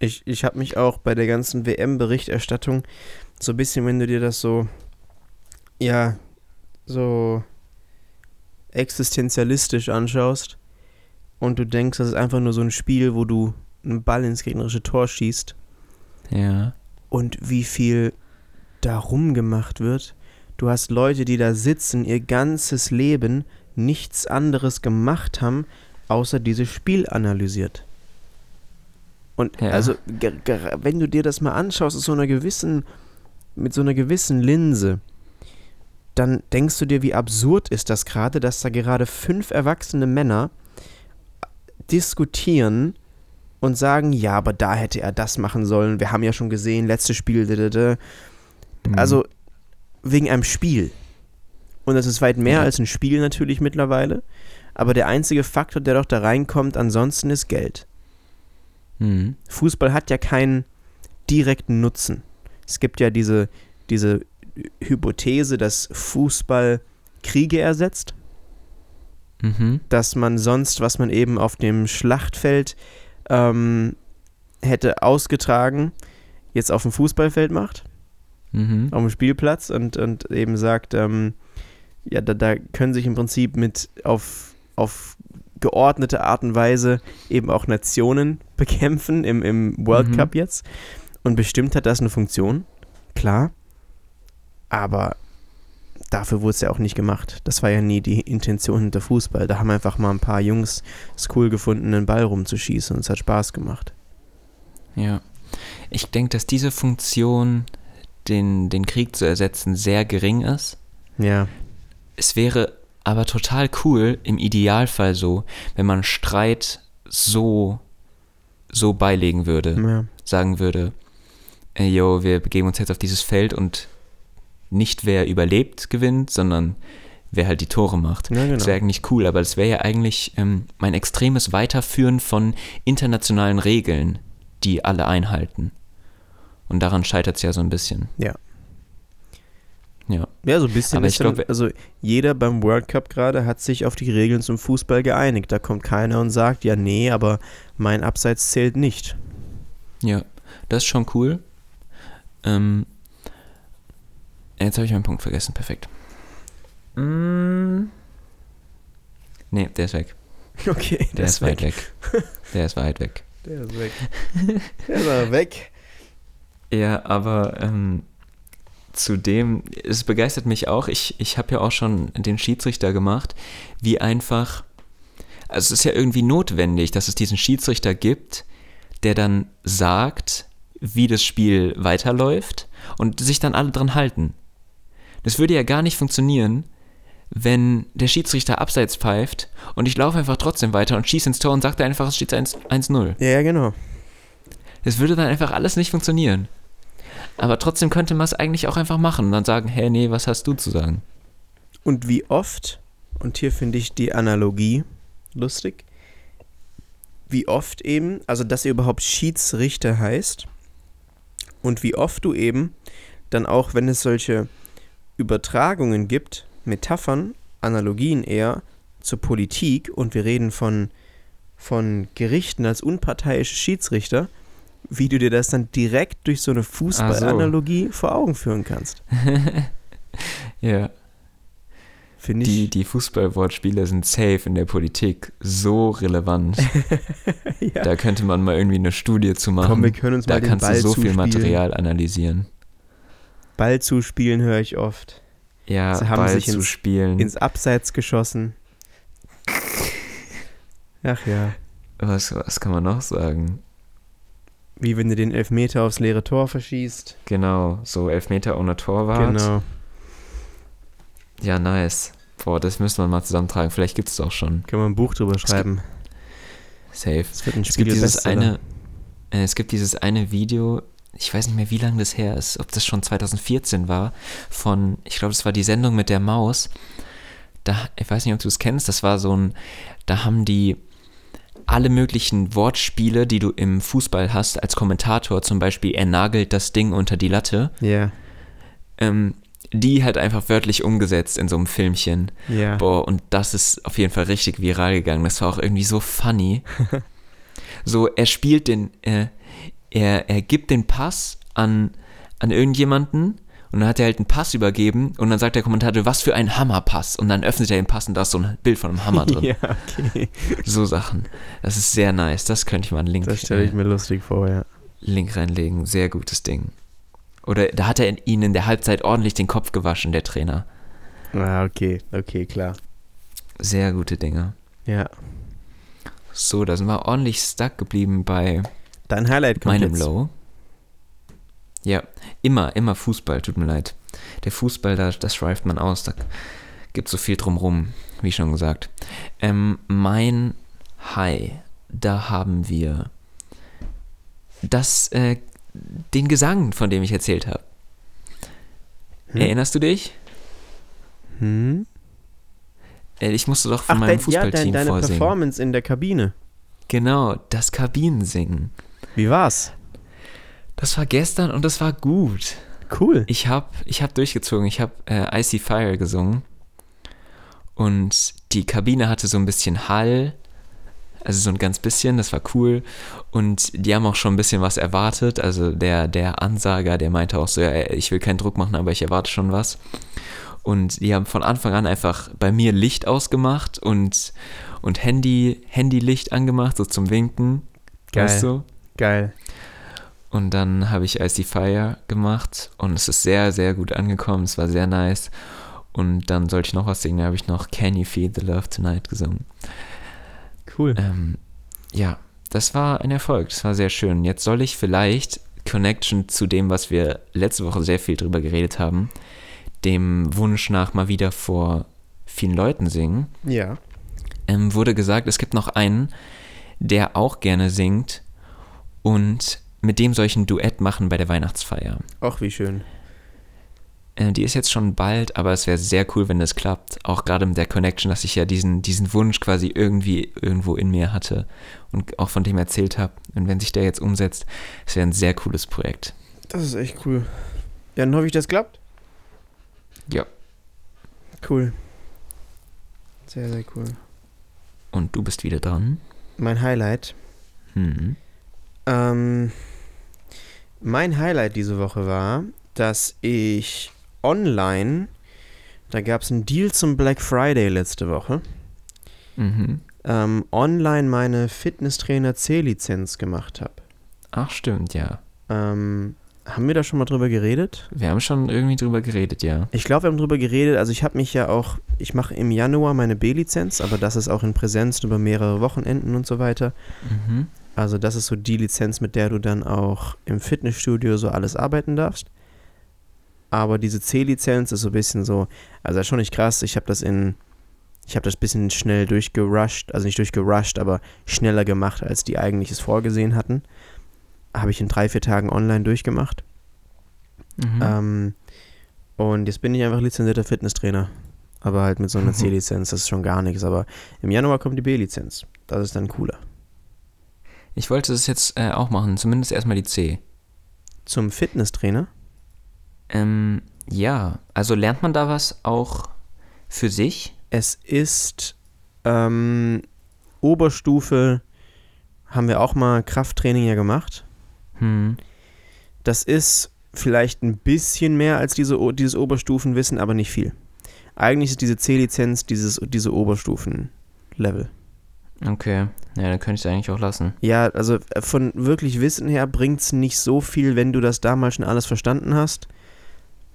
Ich, ich habe mich auch bei der ganzen WM-Berichterstattung so ein bisschen, wenn du dir das so, ja, so existenzialistisch anschaust und du denkst, das ist einfach nur so ein Spiel, wo du einen Ball ins gegnerische Tor schießt Ja. und wie viel darum gemacht wird. Du hast Leute, die da sitzen, ihr ganzes Leben nichts anderes gemacht haben, außer dieses Spiel analysiert. Und Ja. also, wenn du dir das mal anschaust, aus so einer gewissen, mit so einer gewissen Linse, dann denkst du dir, wie absurd ist das gerade, dass da gerade fünf erwachsene Männer diskutieren und sagen, ja, aber da hätte er das machen sollen. Wir haben ja schon gesehen, letztes Spiel, da, da, da. Mhm. Also wegen einem Spiel. Und das ist weit mehr Ja. als ein Spiel natürlich mittlerweile. Aber der einzige Faktor, der doch da reinkommt, ansonsten ist Geld. Mhm. Fußball hat ja keinen direkten Nutzen. Es gibt ja diese, diese Hypothese, dass Fußball Kriege ersetzt, Mhm. dass man sonst, was man eben auf dem Schlachtfeld ähm, hätte ausgetragen, jetzt auf dem Fußballfeld macht. Mhm. auf dem Spielplatz und, und eben sagt, ähm, ja, da, da können sich im Prinzip mit auf, auf geordnete Art und Weise eben auch Nationen bekämpfen im, im World Mhm. Cup jetzt. Und bestimmt hat das eine Funktion, klar. Aber dafür wurde es ja auch nicht gemacht. Das war ja nie die Intention hinter Fußball. Da haben einfach mal ein paar Jungs es cool gefunden, einen Ball rumzuschießen und es hat Spaß gemacht. Ja. Ich denke, dass diese Funktion, den, den Krieg zu ersetzen, sehr gering ist. Ja, Es wäre aber total cool, im Idealfall so, wenn man Streit so, so beilegen würde. ja. Sagen würde, ey, yo, wir begeben uns jetzt auf dieses Feld und nicht wer überlebt gewinnt, sondern wer halt die Tore macht. ja genau. Das wäre eigentlich cool, aber das wäre ja eigentlich ähm, mein extremes Weiterführen von internationalen Regeln, die alle einhalten. Und daran scheitert es ja so ein bisschen. Ja. Ja. Ja, so ein bisschen. Aber ich dann, glaub- also jeder beim World Cup gerade hat sich auf die Regeln zum Fußball geeinigt. Da kommt keiner und sagt, ja, nee, aber mein Abseits zählt nicht. Ja, das ist schon cool. Ähm, jetzt habe ich meinen Punkt vergessen. Perfekt. Mm. Nee, der ist weg. Okay, Der ist, weit weg. Der ist weit weg. Der ist weg. Der ist weg. Ja, aber ähm, zudem, es begeistert mich auch, ich, ich habe ja auch schon den Schiedsrichter gemacht, wie einfach, also es ist ja irgendwie notwendig, dass es diesen Schiedsrichter gibt, der dann sagt, wie das Spiel weiterläuft und sich dann alle dran halten. Das würde ja gar nicht funktionieren, wenn der Schiedsrichter abseits pfeift und ich laufe einfach trotzdem weiter und schieße ins Tor und sagt einfach, es steht 1 1-0. Ja, ja, genau. Das würde dann einfach alles nicht funktionieren. Aber trotzdem könnte man es eigentlich auch einfach machen und dann sagen, hey, nee, was hast du zu sagen? Und wie oft, und hier finde ich die Analogie lustig, wie oft eben, also dass ihr überhaupt Schiedsrichter heißt und wie oft du eben dann auch, wenn es solche Übertragungen gibt, Metaphern, Analogien eher zur Politik und wir reden von von Gerichten als unparteiische Schiedsrichter, wie du dir das dann direkt durch so eine Fußballanalogie vor Augen führen kannst. Ja, Finde die, ich. die Fußballwortspiele sind safe in der Politik so relevant. ja. Da könnte man mal irgendwie eine Studie zu machen. Komm, wir können uns da mal den kannst Ball du so viel zuspielen. Material analysieren. Ball zuspielen höre ich oft. Ja, Sie haben Ball sich zu ins- spielen. Ins Abseits geschossen. Ach ja. was, was kann man noch sagen? Wie wenn du den Elfmeter aufs leere Tor verschießt. Genau, so Elfmeter ohne Torwart. Genau. Ja, nice. Boah, das müssen wir mal zusammentragen. Vielleicht gibt es auch schon. Können wir ein Buch drüber schreiben. Safe. Es wird ein Es gibt dieses Spiegel eine, äh, es gibt dieses eine Video, ich weiß nicht mehr, wie lange das her ist, ob das schon 2014 war, von, ich glaube, das war die Sendung mit der Maus. Da, ich weiß nicht, ob du es kennst, das war so ein, da haben die alle möglichen Wortspiele, die du im Fußball hast, als Kommentator, zum Beispiel, er nagelt das Ding unter die Latte, Ja, ähm, die halt einfach wörtlich umgesetzt in so einem Filmchen. ja. Boah, und das ist auf jeden Fall richtig viral gegangen. Das war auch irgendwie so funny. so, er spielt den, äh, er, er gibt den Pass an, an irgendjemanden und dann hat er halt einen Pass übergeben und dann sagt der Kommentator, was für ein Hammerpass. Und dann öffnet er den Pass und da ist so ein Bild von einem Hammer drin. ja, okay. So Sachen. Das ist sehr nice. Das könnte ich mal einen Link, Das stelle ich äh, mir lustig vor, ja. Link reinlegen. Sehr gutes Ding. Oder da hat er ihn in der Halbzeit ordentlich den Kopf gewaschen, der Trainer. Ah, okay, okay, klar. Sehr gute Dinge. Ja. So, da sind wir ordentlich stuck geblieben bei Dein Highlight kommt meinem jetzt. Low. Ja, immer, immer Fußball, tut mir leid. Der Fußball, da, das schreift man aus, da gibt so viel drumrum, wie schon gesagt. Ähm, mein High, da haben wir das, äh, den Gesang, von dem ich erzählt habe. Hm? Erinnerst du dich? Hm? Äh, Ich musste doch von Ach, meinem dein, ja, dein, Fußballteam deine vorsingen. Performance in der Kabine. Genau, das Kabinensingen. Wie war's? Das war gestern und das war gut. Cool. Ich habe ich hab durchgezogen. Ich habe äh, Icy Fire gesungen. Und die Kabine hatte so ein bisschen Hall. Also so ein ganz bisschen, das war cool. Und die haben auch schon ein bisschen was erwartet. Also der, der Ansager, der meinte auch so, ja, ich will keinen Druck machen, aber ich erwarte schon was. Und die haben von Anfang an einfach bei mir Licht ausgemacht und, und Handy, Handylicht angemacht, so zum Winken. Geil. Weißt du? Geil. Und dann habe ich Icy Fire gemacht und es ist sehr, sehr gut angekommen. Es war sehr nice. Und dann sollte ich noch was singen, da habe ich noch Can You Feel the Love Tonight gesungen. Cool. Ähm, ja, das war ein Erfolg. Das war sehr schön. Jetzt soll ich vielleicht Connection zu dem, was wir letzte Woche sehr viel drüber geredet haben, dem Wunsch nach mal wieder vor vielen Leuten singen, Ja. ähm, wurde gesagt, es gibt noch einen, der auch gerne singt und mit dem soll ich ein Duett machen bei der Weihnachtsfeier. Auch wie schön. Äh, die ist jetzt schon bald, aber es wäre sehr cool, wenn das klappt. Auch gerade mit der Connection, dass ich ja diesen, diesen Wunsch quasi irgendwie irgendwo in mir hatte und auch von dem erzählt habe. Und wenn sich der jetzt umsetzt, es wäre ein sehr cooles Projekt. Das ist echt cool. Ja, dann hoffe ich, das klappt. Ja. Cool. Sehr, sehr cool. Und du bist wieder dran. Mein Highlight. Hm. Ähm, mein Highlight diese Woche war, dass ich online, da gab es einen Deal zum Black Friday letzte Woche, Mhm. ähm, online meine Fitnesstrainer C-Lizenz gemacht habe. Ach, stimmt, ja. Ähm, haben wir da schon mal drüber geredet? Wir haben schon irgendwie drüber geredet, ja. Ich glaube, wir haben drüber geredet. Also ich habe mich ja auch, ich mache im Januar meine B-Lizenz, aber das ist auch in Präsenz über mehrere Wochenenden und so weiter. Mhm. Also das ist so die Lizenz, mit der du dann auch im Fitnessstudio so alles arbeiten darfst. Aber diese C-Lizenz ist so ein bisschen so, also schon nicht krass. Ich habe das in, ich habe das ein bisschen schnell durchgerusht, also nicht durchgerusht, aber schneller gemacht, als die eigentlich es vorgesehen hatten. Habe ich in drei, vier Tagen online durchgemacht. Mhm. Ähm, und jetzt bin ich einfach lizenzierter Fitnesstrainer. Aber halt mit so einer C-Lizenz, das ist schon gar nichts. Aber im Januar kommt die B-Lizenz. Das ist dann cooler. Ich wollte das jetzt äh, auch machen, zumindest erstmal die C. Zum Fitnesstrainer? Ähm, ja, also lernt man da was auch für sich? Es ist ähm, Oberstufe haben wir auch mal Krafttraining ja gemacht. Hm. Das ist vielleicht ein bisschen mehr als diese, dieses Oberstufenwissen, aber nicht viel. Eigentlich ist diese C-Lizenz dieses, diese Oberstufen-Level. Okay. Ja, dann könnte ich es eigentlich auch lassen. Ja, also äh, von wirklich Wissen her bringt es nicht so viel, wenn du das damals schon alles verstanden hast.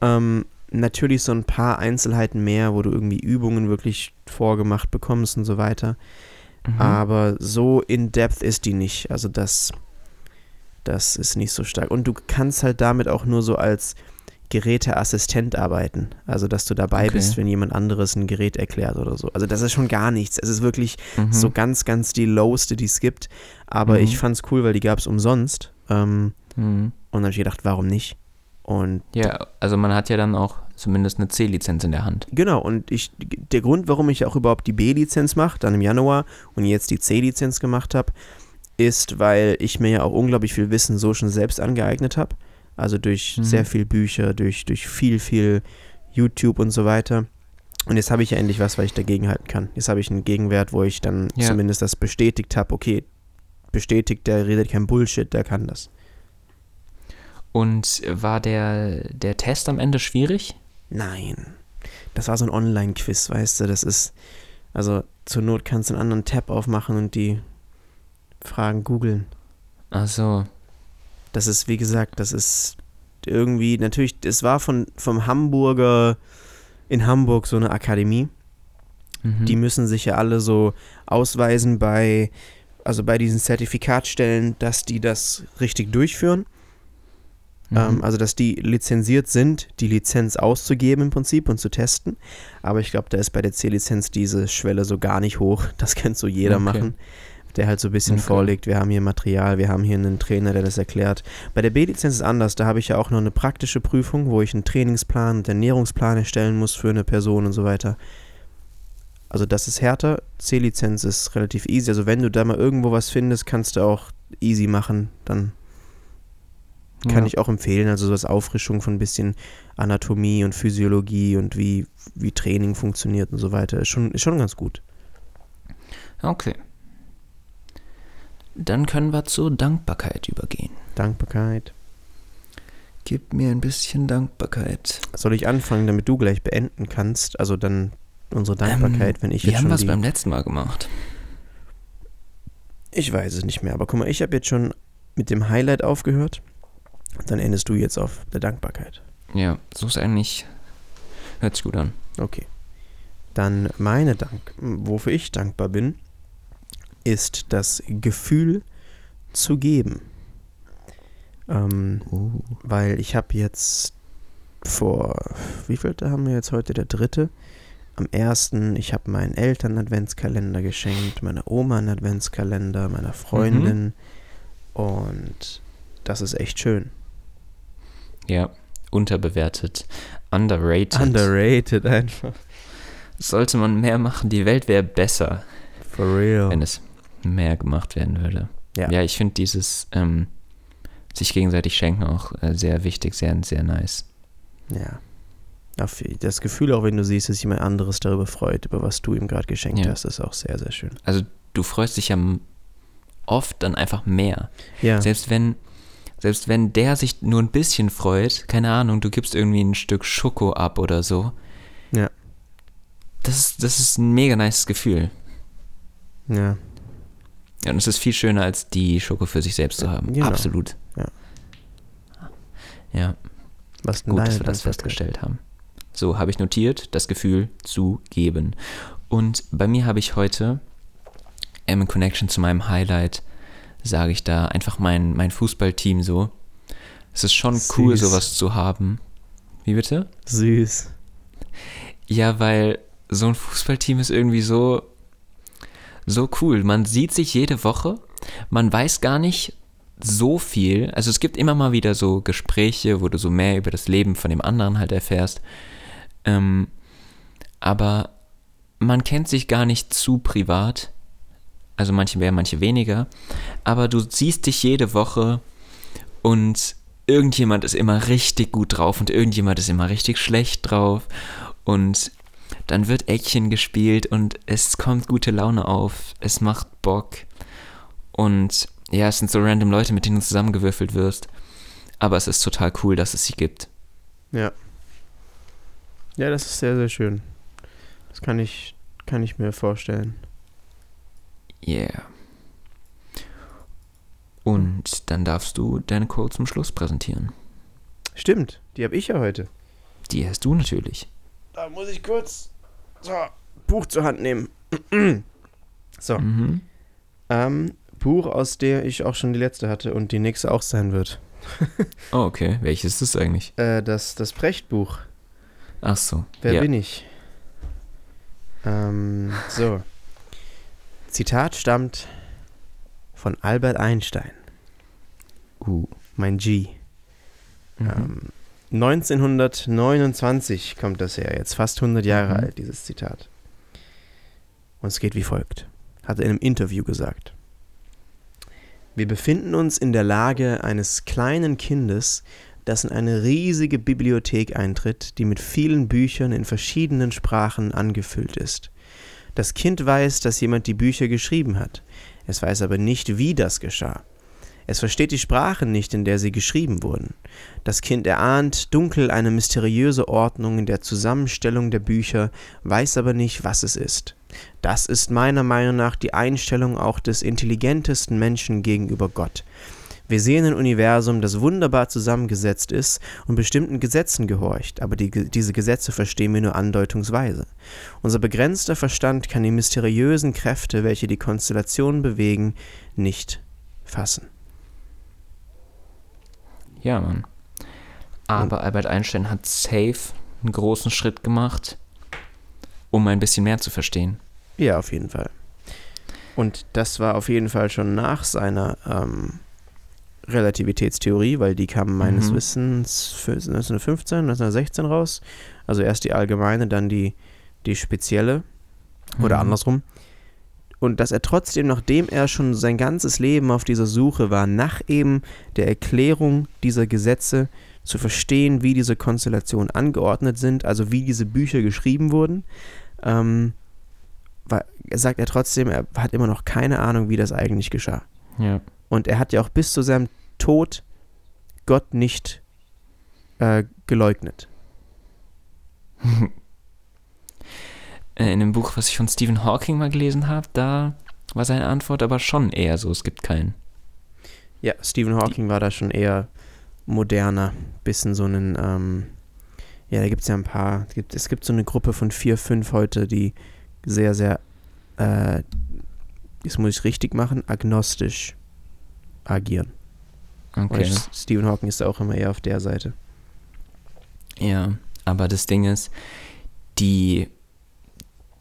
Ähm, natürlich so ein paar Einzelheiten mehr, wo du irgendwie Übungen wirklich vorgemacht bekommst und so weiter. Mhm. Aber so in-depth ist die nicht. Also das, das ist nicht so stark. Und du kannst halt damit auch nur so als Geräteassistent arbeiten. Also dass du dabei Okay. bist, wenn jemand anderes ein Gerät erklärt oder so. Also das ist schon gar nichts. Es ist wirklich Mhm. so ganz, ganz die lowste, die es gibt. Aber Mhm. ich fand's cool, weil die gab es umsonst. Ähm, Mhm. und dann habe ich gedacht, warum nicht? Und Ja, also man hat ja dann auch zumindest eine C-Lizenz in der Hand. genau, und ich, der Grund, warum ich auch überhaupt die B-Lizenz mache, dann im Januar und jetzt die C-Lizenz gemacht habe, ist, weil ich mir ja auch unglaublich viel Wissen so schon selbst angeeignet habe. Also durch Mhm. sehr viel Bücher, durch, durch viel, viel YouTube und so weiter. Und jetzt habe ich ja endlich was, was ich dagegen halten kann. Jetzt habe ich einen Gegenwert, wo ich dann Ja. zumindest das bestätigt habe, okay, bestätigt, der redet kein Bullshit, der kann das. Und war der, der Test am Ende schwierig? Nein. Das war so ein Online-Quiz, weißt du, das ist, also zur Not kannst du einen anderen Tab aufmachen und die Fragen googeln. Ach so. Das ist, wie gesagt, das ist irgendwie, natürlich, es war von, vom Hamburger, in Hamburg so eine Akademie. Mhm. Die müssen sich ja alle so ausweisen bei, also bei diesen Zertifikatstellen, dass die das richtig durchführen. Mhm. Ähm, also, dass die lizenziert sind, die Lizenz auszugeben im Prinzip und zu testen. Aber ich glaube, da ist bei der C-Lizenz diese Schwelle so gar nicht hoch. Das kann so jeder Okay. machen, der halt so ein bisschen Okay. vorlegt. Wir haben hier Material, wir haben hier einen Trainer, der das erklärt. Bei der B-Lizenz ist es anders. Da habe ich ja auch noch eine praktische Prüfung, wo ich einen Trainingsplan und Ernährungsplan erstellen muss für eine Person und so weiter. Also das ist härter. C-Lizenz ist relativ easy. Also wenn du da mal irgendwo was findest, kannst du auch easy machen. Dann kann Ja. ich auch empfehlen. Also so als Auffrischung von ein bisschen Anatomie und Physiologie und wie, wie Training funktioniert und so weiter. Ist schon, ist schon ganz gut. Okay. Dann können wir zur Dankbarkeit übergehen. Dankbarkeit. Gib mir ein bisschen Dankbarkeit. Soll ich anfangen, damit du gleich beenden kannst? Also dann unsere Dankbarkeit, wenn ich Wir jetzt haben schon was beim letzten Mal gemacht. Ich weiß es nicht mehr, aber guck mal, ich habe jetzt schon mit dem Highlight aufgehört. Dann endest du jetzt auf der Dankbarkeit. Ja, so ist eigentlich. Hört sich gut an. Okay. Dann meine Dank, wofür ich dankbar bin, ist das Gefühl zu geben. Ähm, Uh. weil ich habe jetzt vor, wie viel haben wir jetzt heute? Der dritte. Am ersten, ich habe meinen Eltern einen Adventskalender geschenkt, meiner Oma einen Adventskalender, meiner Freundin. Und das ist echt schön. Ja, unterbewertet. Underrated. Underrated einfach. Sollte man mehr machen, die Welt wäre besser, For real. wenn es mehr gemacht werden würde. Ja. Ja, ich finde dieses ähm, sich gegenseitig schenken auch äh, sehr wichtig, sehr, sehr nice. Ja. Das Gefühl, auch wenn du siehst, dass jemand anderes darüber freut, über was du ihm gerade geschenkt Ja. hast, ist auch sehr, sehr schön. Also du freust dich ja oft dann einfach mehr. Ja, Selbst wenn, selbst wenn der sich nur ein bisschen freut, keine Ahnung, du gibst irgendwie ein Stück Schoko ab oder so. Ja. Das ist, das ist ein mega nice Gefühl. ja, Ja, und es ist viel schöner, als die Schoko für sich selbst zu haben. Genau. Absolut. Ja. Ja, was gut, dass wir das festgestellt haben. So, habe ich notiert, das Gefühl zu geben. Und bei mir habe ich heute, ähm, in Connection zu meinem Highlight, sage ich da einfach mein, mein Fußballteam so. Es ist schon cool, Süß. sowas zu haben. Wie bitte? Süß. Ja, weil so ein Fußballteam ist irgendwie so, so cool. Man sieht sich jede Woche, man weiß gar nicht so viel. Also es gibt immer mal wieder so Gespräche, wo du so mehr über das Leben von dem anderen halt erfährst. Ähm, aber man kennt sich gar nicht zu privat. Also manche mehr, manche weniger. Aber du siehst dich jede Woche und irgendjemand ist immer richtig gut drauf und irgendjemand ist immer richtig schlecht drauf. Und dann wird Eckchen gespielt und es kommt gute Laune auf, es macht Bock. Und ja, es sind so random Leute, mit denen du zusammengewürfelt wirst. Aber es ist total cool, dass es sie gibt. Ja. Ja, das ist sehr, sehr schön. Das kann ich, kann ich mir vorstellen. Yeah. Und dann darfst du deine Quote zum Schluss präsentieren. Stimmt, die habe ich ja heute. Die hast du natürlich. Da muss ich kurz so, Buch zur Hand nehmen. so. Mhm. Ähm, Buch, aus der ich auch schon die letzte hatte und die nächste auch sein wird. Oh, okay. Welches ist das eigentlich? Äh, das, das Brecht-Buch. Ach so. Wer ja. bin ich? Ähm, so. Zitat stammt von Albert Einstein. Uh. Mein G. Mhm. Ähm, 1929 kommt das her, jetzt fast 100 Jahre Mhm. alt, dieses Zitat. Und es geht wie folgt. Hat er in einem Interview gesagt. Wir befinden uns in der Lage eines kleinen Kindes, das in eine riesige Bibliothek eintritt, die mit vielen Büchern in verschiedenen Sprachen angefüllt ist. Das Kind weiß, dass jemand die Bücher geschrieben hat. Es weiß aber nicht, wie das geschah. Es versteht die Sprache nicht, in der sie geschrieben wurden. Das Kind erahnt dunkel eine mysteriöse Ordnung in der Zusammenstellung der Bücher, weiß aber nicht, was es ist. Das ist meiner Meinung nach die Einstellung auch des intelligentesten Menschen gegenüber Gott. Wir sehen ein Universum, das wunderbar zusammengesetzt ist und bestimmten Gesetzen gehorcht, aber die, diese Gesetze verstehen wir nur andeutungsweise. Unser begrenzter Verstand kann die mysteriösen Kräfte, welche die Konstellationen bewegen, nicht fassen. Ja, Mann. Aber Albert Einstein hat safe einen großen Schritt gemacht, um ein bisschen mehr zu verstehen. Ja, auf jeden Fall. Und das war auf jeden Fall schon nach seiner ähm, Relativitätstheorie, weil die kam meines Mhm. Wissens für 1915, 1916 raus. Also erst die allgemeine, dann die, die spezielle oder Mhm. andersrum. Und dass er trotzdem, nachdem er schon sein ganzes Leben auf dieser Suche war, nach eben der Erklärung dieser Gesetze zu verstehen, wie diese Konstellationen angeordnet sind, also wie diese Bücher geschrieben wurden, ähm, war, sagt er trotzdem, er hat immer noch keine Ahnung, wie das eigentlich geschah. Ja. Und er hat ja auch bis zu seinem Tod Gott nicht äh, geleugnet. Äh, In dem Buch, was ich von Stephen Hawking mal gelesen habe, da war seine Antwort aber schon eher so, es gibt keinen. Ja, Stephen Hawking war da schon eher moderner, bisschen so einen, ähm, ja, da gibt es ja ein paar, es gibt, es gibt so eine Gruppe von vier, fünf heute, die sehr, sehr, äh, das muss ich richtig machen, agnostisch agieren. Okay. Und Stephen Hawking ist da auch immer eher auf der Seite. Ja, aber das Ding ist, die,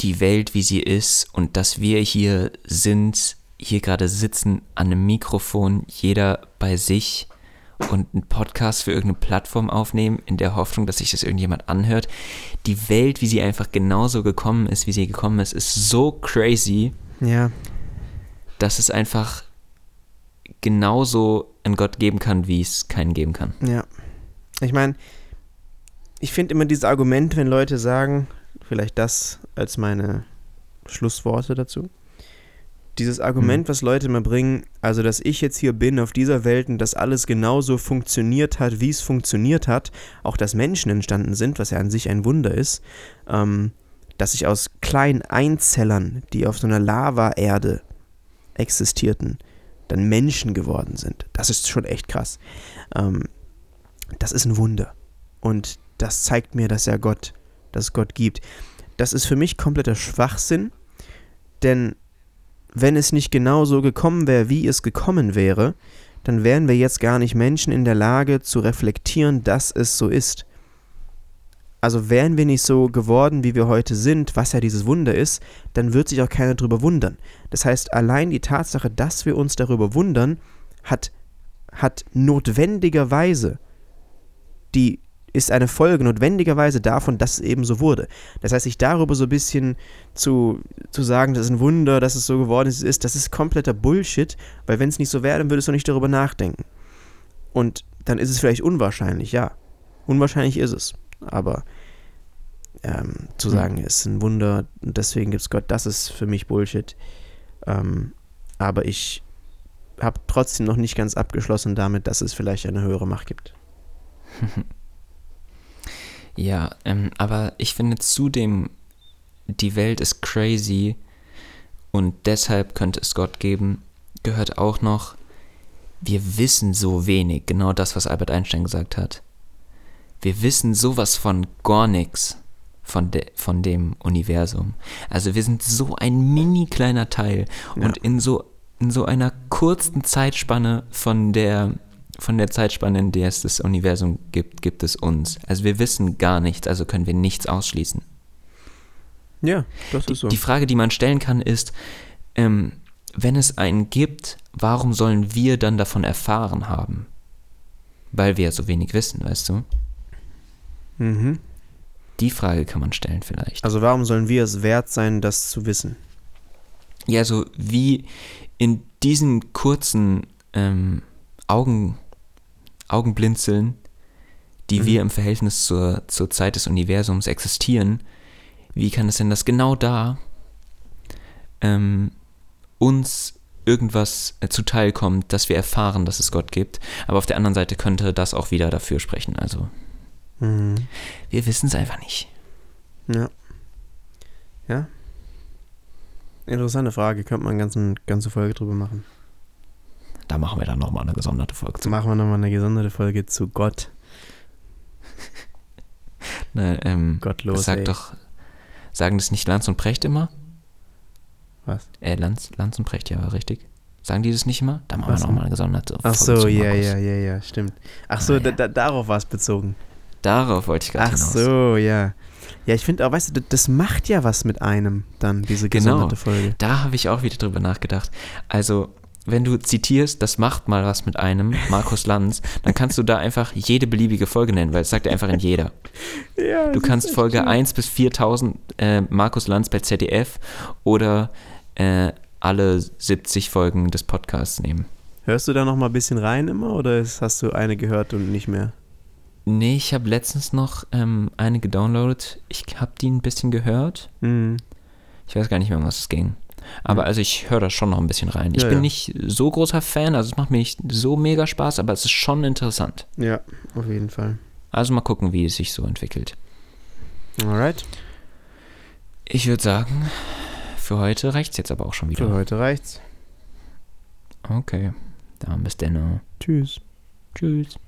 die Welt, wie sie ist und dass wir hier sind, hier gerade sitzen an einem Mikrofon, jeder bei sich und einen Podcast für irgendeine Plattform aufnehmen, in der Hoffnung, dass sich das irgendjemand anhört. Die Welt, wie sie einfach genauso gekommen ist, wie sie gekommen ist, ist so crazy, Ja, dass es einfach genauso einen Gott geben kann, wie es keinen geben kann. Ja. Ich meine, ich finde immer dieses Argument, wenn Leute sagen, vielleicht das als meine Schlussworte dazu. Dieses Argument, was Leute immer bringen, also dass ich jetzt hier bin auf dieser Welt und dass alles genauso funktioniert hat, wie es funktioniert hat, auch dass Menschen entstanden sind, was ja an sich ein Wunder ist, ähm, dass ich aus kleinen Einzellern, die auf so einer Lavaerde existierten, dann Menschen geworden sind. Das ist schon echt krass. Ähm, das ist ein Wunder. Und das zeigt mir, dass er Gott, dass es Gott gibt. Das ist für mich kompletter Schwachsinn, denn wenn es nicht genau so gekommen wäre, wie es gekommen wäre, dann wären wir jetzt gar nicht Menschen in der Lage zu reflektieren, dass es so ist. Also wären wir nicht so geworden, wie wir heute sind, was ja dieses Wunder ist, dann wird sich auch keiner darüber wundern. Das heißt, allein die Tatsache, dass wir uns darüber wundern, hat, hat notwendigerweise die ist eine Folge notwendigerweise davon, dass es eben so wurde. Das heißt, sich darüber so ein bisschen zu, zu sagen, das ist ein Wunder, dass es so geworden ist, ist das ist kompletter Bullshit, weil wenn es nicht so wäre, dann würdest du nicht darüber nachdenken. Und dann ist es vielleicht unwahrscheinlich, ja. Unwahrscheinlich ist es. Aber ähm, zu Hm. sagen, es ist ein Wunder und deswegen gibt es Gott, das ist für mich Bullshit. Ähm, aber ich habe trotzdem noch nicht ganz abgeschlossen damit, dass es vielleicht eine höhere Macht gibt. Ja, ähm, aber ich finde zudem, die Welt ist crazy und deshalb könnte es Gott geben, gehört auch noch, wir wissen so wenig, genau das, was Albert Einstein gesagt hat. Wir wissen sowas von gar nichts von, de, von dem Universum. Also wir sind so ein mini kleiner Teil Ja. und in so, in so einer kurzen Zeitspanne von der, von der Zeitspanne, in der es das Universum gibt, gibt es uns. Also wir wissen gar nichts, also können wir nichts ausschließen. Ja, das ist so. die Frage, die man stellen kann, ist, ähm, wenn es einen gibt, warum sollen wir dann davon erfahren haben? Weil wir ja so wenig wissen, weißt du? Mhm. Die Frage kann man stellen vielleicht. Also warum sollen wir es wert sein, das zu wissen? Ja, so wie in diesen kurzen ähm, Augen, Augenblinzeln, die Mhm. wir im Verhältnis zur, zur Zeit des Universums existieren, wie kann es denn, dass genau da ähm, uns irgendwas äh, zuteilkommt, dass wir erfahren, dass es Gott gibt, aber auf der anderen Seite könnte das auch wieder dafür sprechen. Also Mhm. wir wissen es einfach nicht. Ja. Ja. Interessante Frage. Könnte man eine ganze, ganze Folge drüber machen. Da machen wir dann nochmal eine gesonderte Folge zu. Machen wir nochmal eine gesonderte Folge zu Gott. Ne, ähm, Gottlos. sag doch, sagen das nicht Lanz und Precht immer? Was? Äh, Lanz, Lanz und Precht, ja, war richtig. Sagen die das nicht immer? Da machen Was wir nochmal eine gesonderte Ach Folge so, zu ja, ja, ja, ja, stimmt. Ach so, Ah, ja. da, darauf war es bezogen. Darauf wollte ich gerade Ach hinaus. so, ja. Ja, ich finde auch, weißt du, das, macht ja was mit einem dann, diese Genau. gesonderte Folge. Da habe ich auch wieder drüber nachgedacht. Also, wenn du zitierst, das macht mal was mit einem, Markus Lanz, dann kannst du da einfach jede beliebige Folge nennen, weil es sagt ja einfach in jeder. Ja, Du kannst Folge 1 bis 4000 äh, Markus Lanz bei ZDF oder äh, alle 70 Folgen des Podcasts nehmen. Hörst du da noch mal ein bisschen rein immer oder hast du eine gehört und nicht mehr? Nee, ich habe letztens noch ähm, eine gedownloadet. Ich habe die ein bisschen gehört. Mhm. Ich weiß gar nicht mehr, um was es ging. Aber also ich höre da schon noch ein bisschen rein. Ich Ja, bin ja. nicht so großer Fan, also es macht mir nicht so mega Spaß, aber es ist schon interessant. Ja, auf jeden Fall. Also mal gucken, wie es sich so entwickelt. Alright, Ich würde sagen, für heute reicht es jetzt aber auch schon für wieder. heute reicht's. Okay, dann bis dann. Tschüss. Tschüss.